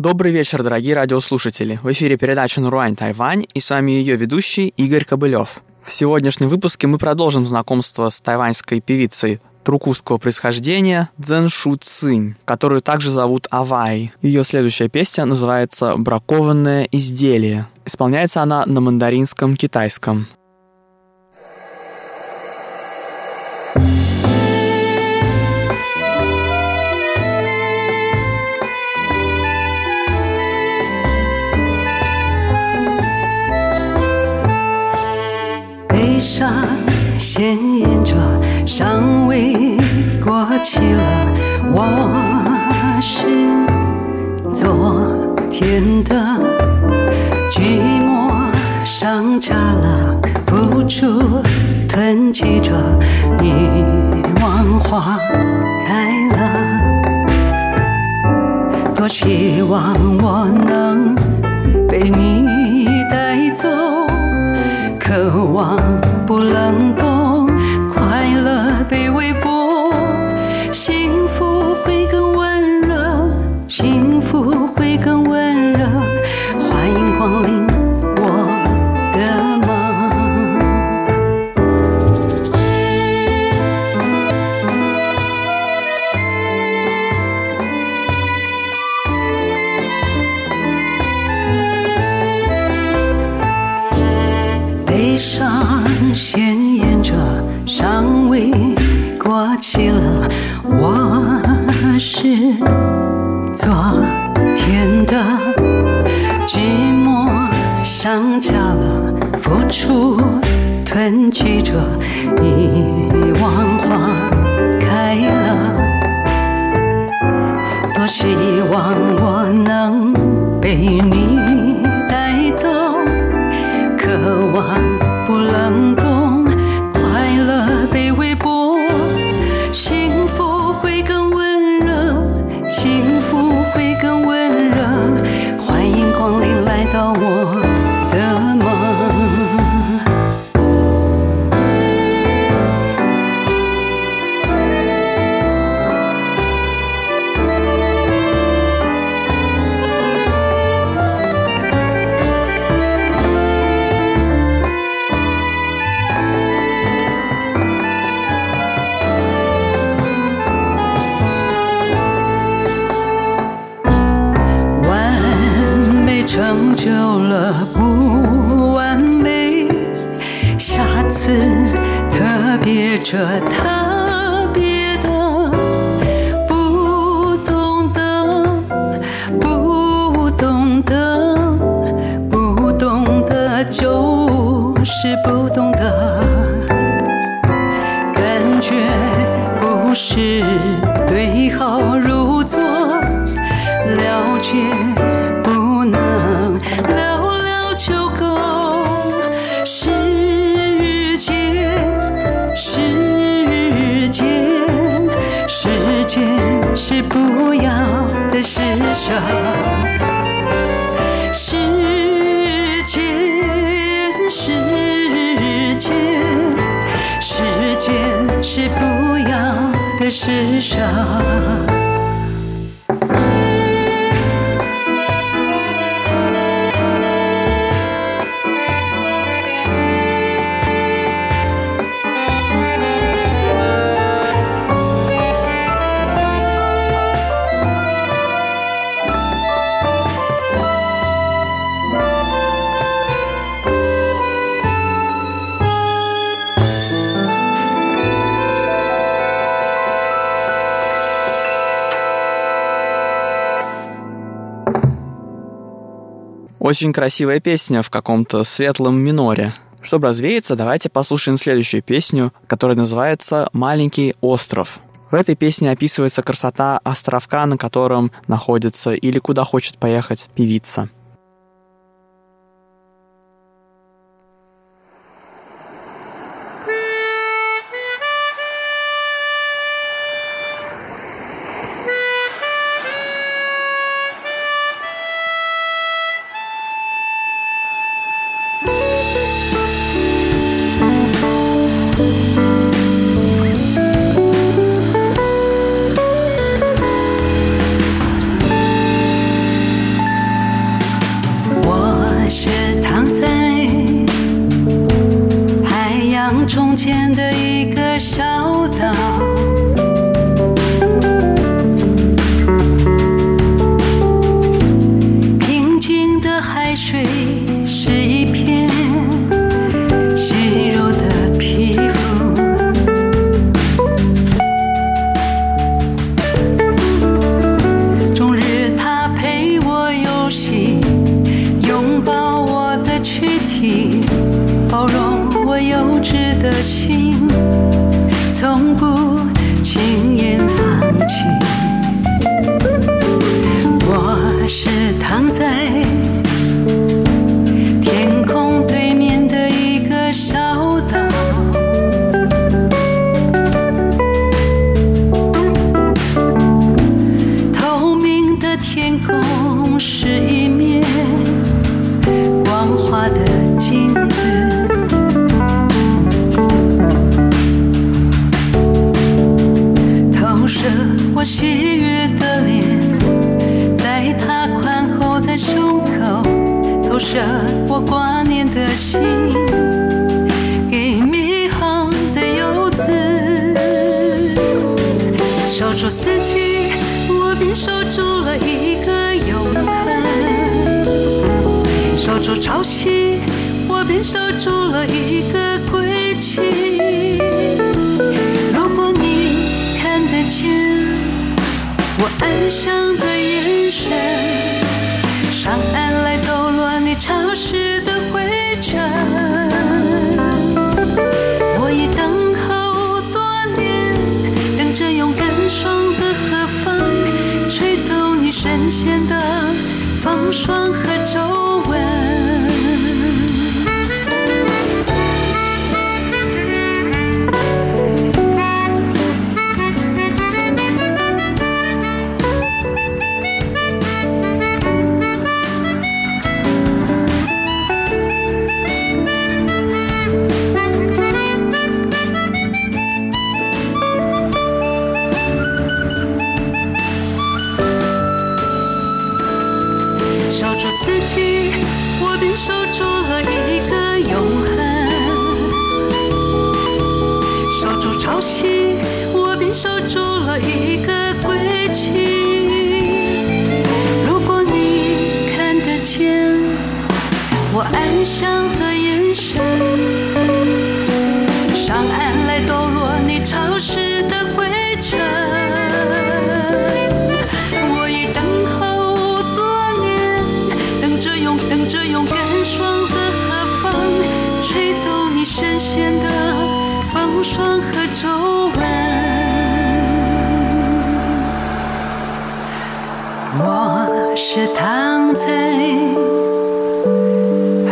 Добрый вечер, дорогие радиослушатели. В эфире передача «Наруань Тайвань» и с вами ее ведущий Игорь Кобылев. В сегодняшнем выпуске мы продолжим знакомство с тайваньской певицей трукузского происхождения Цзэн Шу Цинь, которую также зовут Авай. Ее следующая песня называется «Бракованное изделие». Исполняется она на мандаринском китайском. 上鲜艳着，尚未过期了。我是昨天的寂寞，上架了，付出囤积着，遗忘花开了。多希望我能被你带走，渴望。悲伤鲜艳着，尚未过期了。我是昨天的寂寞，上家了，付出吞积着，遗忘花开了。多希望我能被你。是不要的世上时间时间时间是不要的世上 Очень красивая песня в каком-то светлом миноре. Чтобы развеяться, давайте послушаем следующую песню, которая называется «Маленький остров». В этой песне описывается красота островка, на котором находится или куда хочет поехать певица –舍我挂念的心，给迷航的游子。守住四季，我便守住了一个永恒；守住潮汐，我便守住了一个归期。如果你看得见我安详的眼神，上岸风霜和皱纹。我是躺在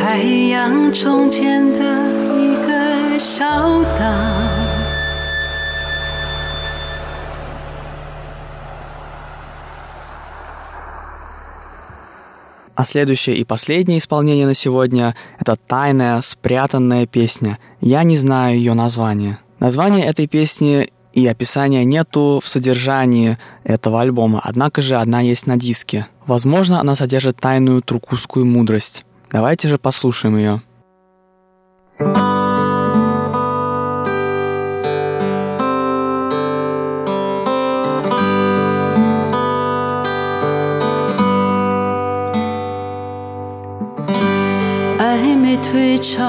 海洋中间的一个小 А следующее и последнее исполнение на сегодня – это тайная, спрятанная песня. Я не знаю ее название. Название этой песни и описания нету в содержании этого альбома, однако же одна есть на диске. Возможно, она содержит тайную трукузскую мудрость. Давайте же послушаем ее. 暧昧退潮，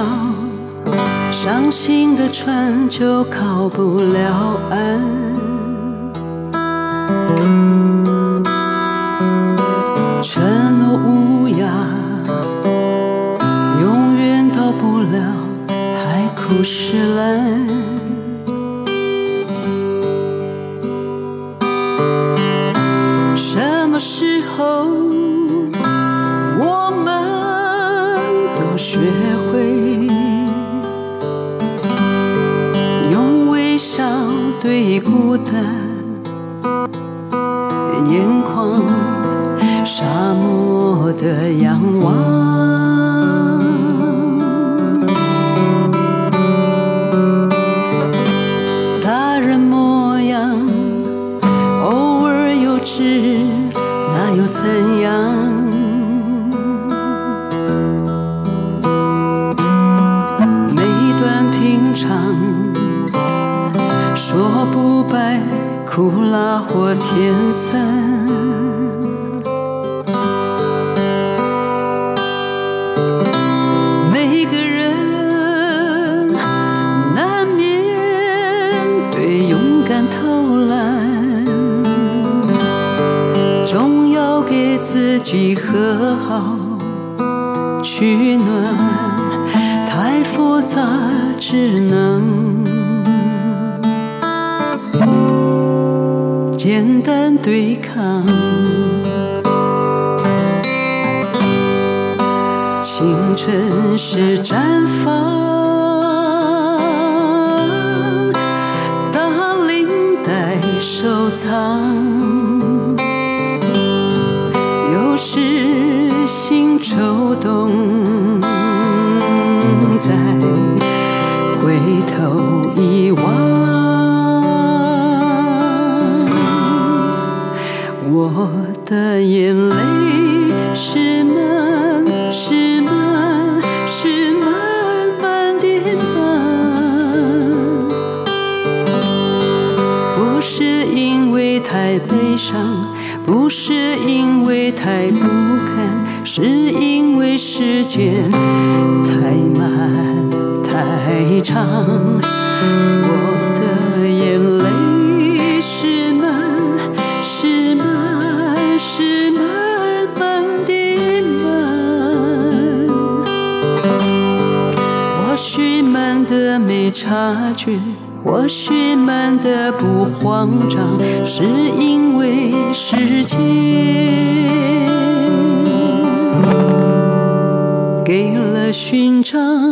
伤心的船就靠不了岸。承诺无涯，永远到不了海枯石烂。什么时候？孤单眼眶沙漠的仰望。大人模样，偶尔幼稚，几和好取暖，太复杂只能简单对抗。青春是绽放，大领带收藏。的眼泪是满是满是慢慢的满，不是因为太悲伤，不是因为太不堪。是因为时间太慢太长，我的的没察觉，或许慢的不慌张，是因为时间。给了勋章。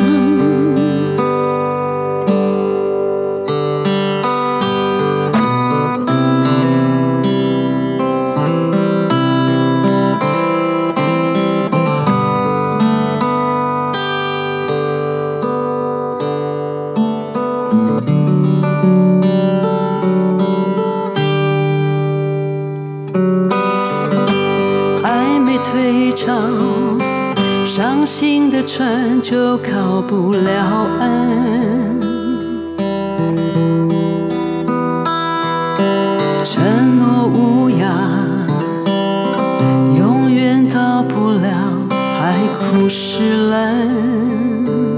海枯石烂。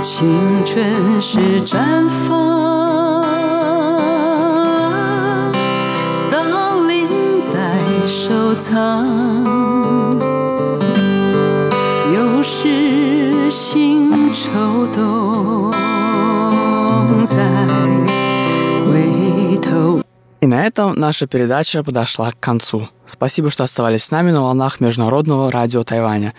青春是绽放，当领带收藏，на этом наша передача подошла к концу. Спасибо, что оставались с нами на волнах Международного радио Тайваня.